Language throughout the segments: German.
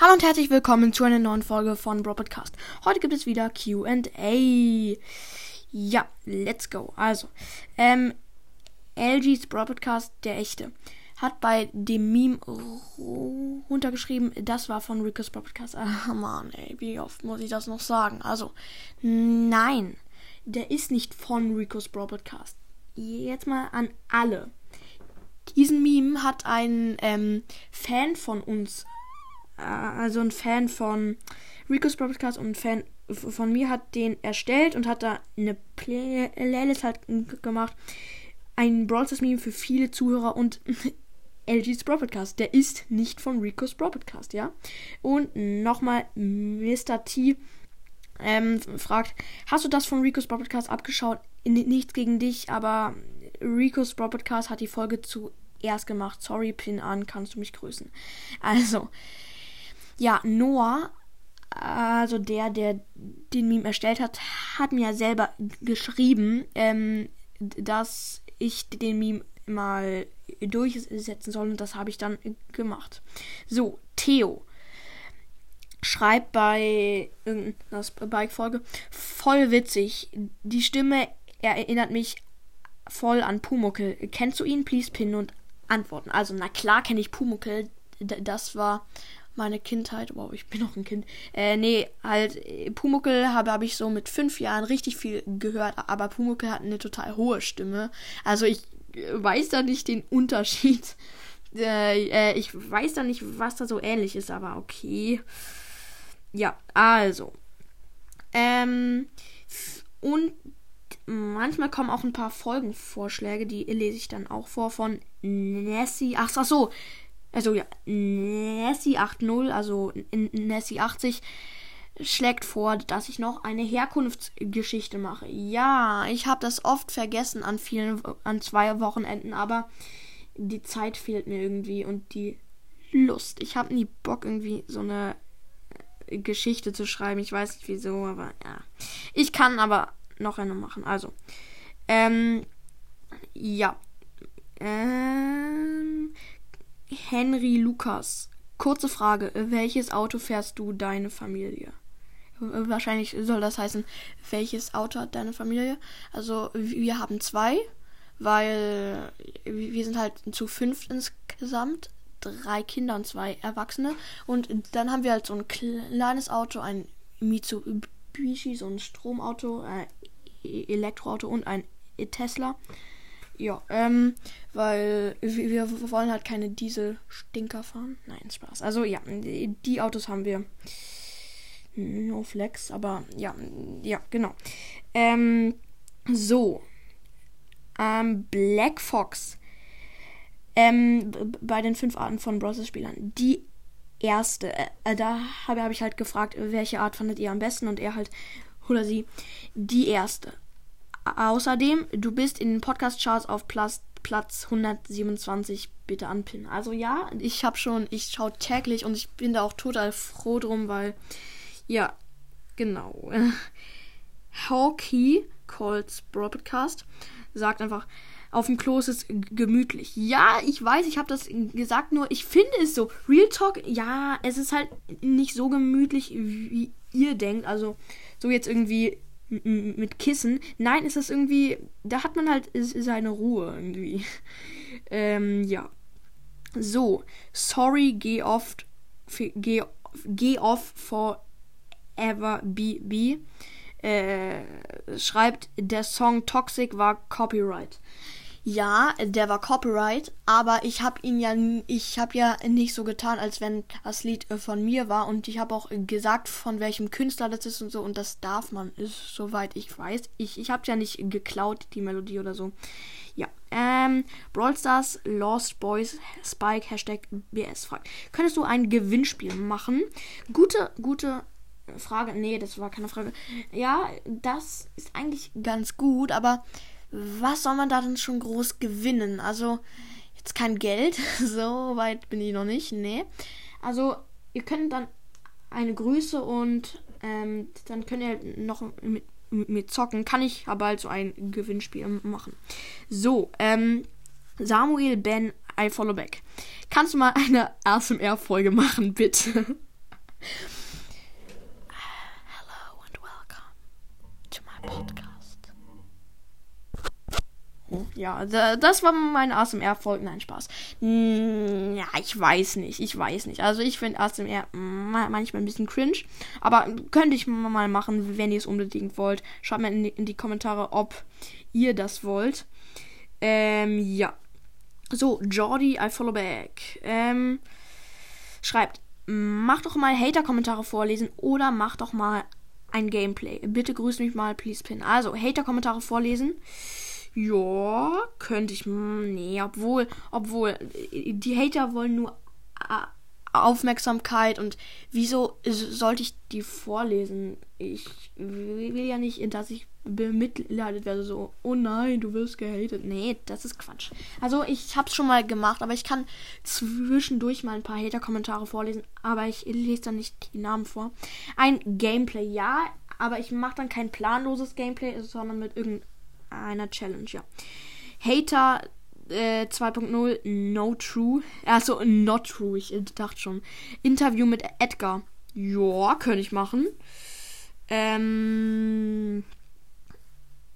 Hallo und herzlich willkommen zu einer neuen Folge von Bro Podcast. Heute gibt es wieder QA. Ja, let's go. Also, ähm, LG's Bro Podcast, der echte, hat bei dem Meme runtergeschrieben, das war von Rico's Bro Podcast. Ah, Mann, ey, wie oft muss ich das noch sagen? Also, nein, der ist nicht von Rico's Bro Podcast. Jetzt mal an alle. Diesen Meme hat ein ähm, Fan von uns also ein Fan von Rico's Podcast und ein Fan von mir hat den erstellt und hat da eine Playlist halt gemacht. Ein Brawl Meme für viele Zuhörer und LG's Podcast. Der ist nicht von Rico's Podcast, ja. Und nochmal Mr. T ähm, fragt, hast du das von Rico's Podcast abgeschaut? Nichts gegen dich, aber Rico's Podcast hat die Folge zuerst gemacht. Sorry, Pin an, kannst du mich grüßen. Also, ja, Noah, also der, der den Meme erstellt hat, hat mir selber geschrieben, ähm, dass ich den Meme mal durchsetzen soll und das habe ich dann gemacht. So, Theo schreibt bei irgendeiner Bike-Folge, voll witzig. Die Stimme erinnert mich voll an Pumuckel. Kennst du ihn? Please pinnen und antworten. Also, na klar kenne ich Pumuckel. Das war meine Kindheit. Wow, ich bin noch ein Kind. Äh, nee, halt, äh, Pumuckel habe, habe ich so mit fünf Jahren richtig viel gehört, aber Pumuckel hat eine total hohe Stimme. Also ich äh, weiß da nicht den Unterschied. Äh, äh, ich weiß da nicht, was da so ähnlich ist, aber okay. Ja, also. Ähm, und manchmal kommen auch ein paar Folgenvorschläge, die lese ich dann auch vor von Nessie. Ach, ach so, also ja, Nessie 80, also Nessie 80 schlägt vor, dass ich noch eine Herkunftsgeschichte mache. Ja, ich habe das oft vergessen an vielen, an zwei Wochenenden, aber die Zeit fehlt mir irgendwie und die Lust. Ich habe nie Bock irgendwie so eine Geschichte zu schreiben. Ich weiß nicht wieso, aber ja. Ich kann aber noch eine machen. Also, ähm, ja. Ähm, Henry Lukas. Kurze Frage, welches Auto fährst du deine Familie? Wahrscheinlich soll das heißen, welches Auto hat deine Familie? Also wir haben zwei, weil wir sind halt zu fünf insgesamt, drei Kinder und zwei Erwachsene. Und dann haben wir halt so ein kleines Auto, ein Mitsubishi, so ein Stromauto, ein Elektroauto und ein Tesla. Ja, ähm, weil wir, wollen halt keine Diesel-Stinker fahren. Nein, Spaß. Also ja, die, Autos haben wir. No Flex, aber ja, ja, genau. Ähm, so. Ähm, Black Fox. Ähm, bei den fünf Arten von Browser-Spielern. Die erste, äh, da habe hab ich halt gefragt, welche Art fandet ihr am besten und er halt, oder sie, die erste. Außerdem, du bist in den Podcast-Charts auf Platz, Platz 127 bitte anpinnen. Also ja, ich habe schon, ich schaue täglich und ich bin da auch total froh drum, weil, ja, genau. Hawkey, Colts Broadcast, sagt einfach, auf dem Klo ist es gemütlich. Ja, ich weiß, ich habe das gesagt, nur ich finde es so. Real Talk, ja, es ist halt nicht so gemütlich, wie ihr denkt. Also, so jetzt irgendwie mit Kissen. Nein, ist das irgendwie, da hat man halt seine Ruhe irgendwie. ähm, ja. So, sorry, geh oft, geh, geh off forever BB. Äh, schreibt, der Song Toxic war Copyright. Ja, der war Copyright, aber ich habe ihn ja, ich habe ja nicht so getan, als wenn das Lied äh, von mir war und ich habe auch gesagt, von welchem Künstler das ist und so und das darf man, ist soweit ich weiß. Ich, ich habe ja nicht geklaut, die Melodie oder so. Ja, ähm, Brawl Stars, Lost Boys, Spike, Hashtag BS fragt. Könntest du ein Gewinnspiel machen? Gute, gute Frage. Nee, das war keine Frage. Ja, das ist eigentlich ganz gut, aber was soll man da denn schon groß gewinnen? Also, jetzt kein Geld, so weit bin ich noch nicht, nee. Also, ihr könnt dann eine Grüße und ähm, dann könnt ihr noch mit, mit zocken. Kann ich aber halt so ein Gewinnspiel machen. So, ähm, Samuel Ben, I follow back. Kannst du mal eine ASMR-Folge machen, bitte? Ja, das war mein ASMR-Folgen. Nein, Spaß. Ja, ich weiß nicht. Ich weiß nicht. Also, ich finde ASMR manchmal ein bisschen cringe. Aber könnte ich mal machen, wenn ihr es unbedingt wollt. Schreibt mir in die, in die Kommentare, ob ihr das wollt. Ähm, ja. So, Jordi, I follow back. Ähm, schreibt, mach doch mal Hater-Kommentare vorlesen oder mach doch mal ein Gameplay. Bitte grüß mich mal, please pin. Also, Hater-Kommentare vorlesen. Ja, könnte ich. Hm, nee, obwohl, obwohl, die Hater wollen nur Aufmerksamkeit und wieso sollte ich die vorlesen? Ich will ja nicht, dass ich bemitleidet werde, so, oh nein, du wirst gehatet. Nee, das ist Quatsch. Also ich hab's schon mal gemacht, aber ich kann zwischendurch mal ein paar Hater-Kommentare vorlesen, aber ich lese dann nicht die Namen vor. Ein Gameplay, ja, aber ich mache dann kein planloses Gameplay, sondern mit irgendeiner Challenge, ja. Hater äh, 2.0 No True. Achso, Not True. Ich dachte schon. Interview mit Edgar. Ja, könnte ich machen. Ähm.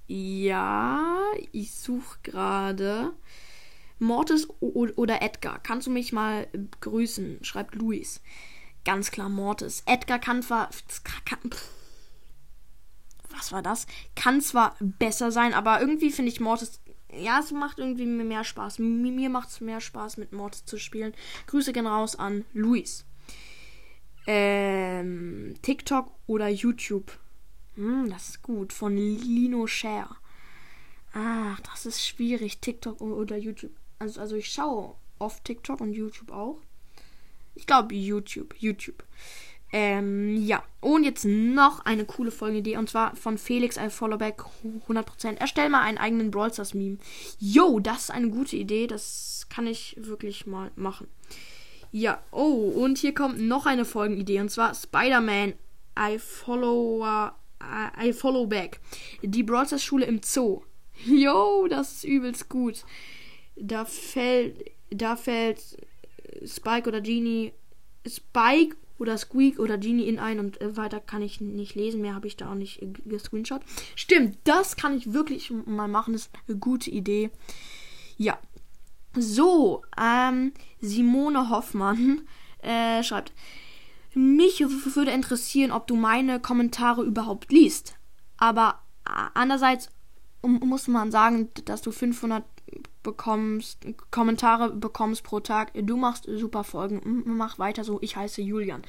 Ja, ich suche gerade. Mortis oder Edgar. Kannst du mich mal grüßen? Schreibt Luis. Ganz klar Mortis. Edgar kann zwar. Was war das? Kann zwar besser sein, aber irgendwie finde ich Mortis ja, es macht irgendwie mehr Spaß. Mir macht es mehr Spaß, mit Mortis zu spielen. Grüße gehen raus an Luis. Ähm, TikTok oder YouTube? Hm, das ist gut. Von Lino Share. Ach, das ist schwierig. TikTok oder YouTube. Also, also ich schaue oft TikTok und YouTube auch. Ich glaube YouTube. YouTube. Ähm, ja. Und jetzt noch eine coole Folgenidee. Und zwar von Felix ein Followback 100%. Erstell mal einen eigenen Brawl Stars Meme. Yo, das ist eine gute Idee. Das kann ich wirklich mal machen. Ja. Oh, und hier kommt noch eine Folgenidee. Und zwar Spider-Man. I follow, uh, I follow back. Die Brawl Stars Schule im Zoo. Yo, das ist übelst gut. Da fällt, da fällt Spike oder Genie Spike oder Squeak oder Genie in ein und äh, weiter kann ich nicht lesen. Mehr habe ich da auch nicht äh, gescreenshot. Stimmt, das kann ich wirklich mal machen. Das ist eine gute Idee. Ja. So, ähm, Simone Hoffmann äh, schreibt, mich würde interessieren, ob du meine Kommentare überhaupt liest. Aber andererseits muss man sagen, dass du 500 bekommst, Kommentare bekommst pro Tag. Du machst super Folgen. Mach weiter so. Ich heiße Julian.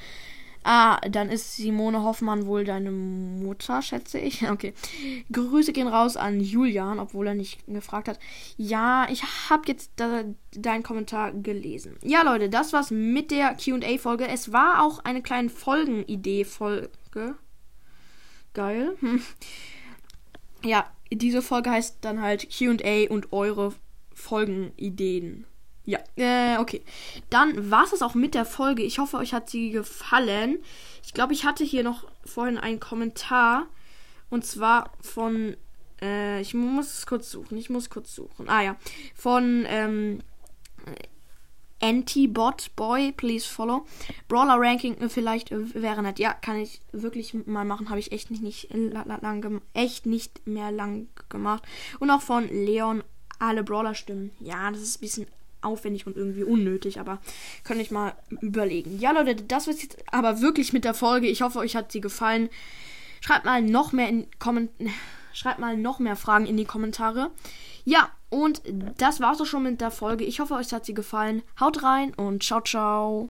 Ah, dann ist Simone Hoffmann wohl deine Mutter, schätze ich. Okay. Grüße gehen raus an Julian, obwohl er nicht gefragt hat. Ja, ich habe jetzt da, deinen Kommentar gelesen. Ja, Leute, das war's mit der QA-Folge. Es war auch eine kleine Folgenidee-Folge. Geil. Ja, diese Folge heißt dann halt QA und eure Folgenideen. Ja, äh, okay. Dann war es auch mit der Folge. Ich hoffe, euch hat sie gefallen. Ich glaube, ich hatte hier noch vorhin einen Kommentar. Und zwar von, äh, ich muss es kurz suchen. Ich muss kurz suchen. Ah ja. Von, ähm, Anti-Bot Boy, please follow. Brawler Ranking äh, vielleicht äh, wäre nett. Ja, kann ich wirklich mal machen. Habe ich echt nicht, nicht lang echt nicht mehr lang gemacht. Und auch von Leon alle Brawler stimmen. Ja, das ist ein bisschen aufwendig und irgendwie unnötig, aber kann ich mal überlegen. Ja, Leute, das war's jetzt aber wirklich mit der Folge. Ich hoffe, euch hat sie gefallen. Schreibt mal noch mehr in Komment schreibt mal noch mehr Fragen in die Kommentare. Ja, und das war's auch schon mit der Folge. Ich hoffe, euch hat sie gefallen. Haut rein und ciao ciao.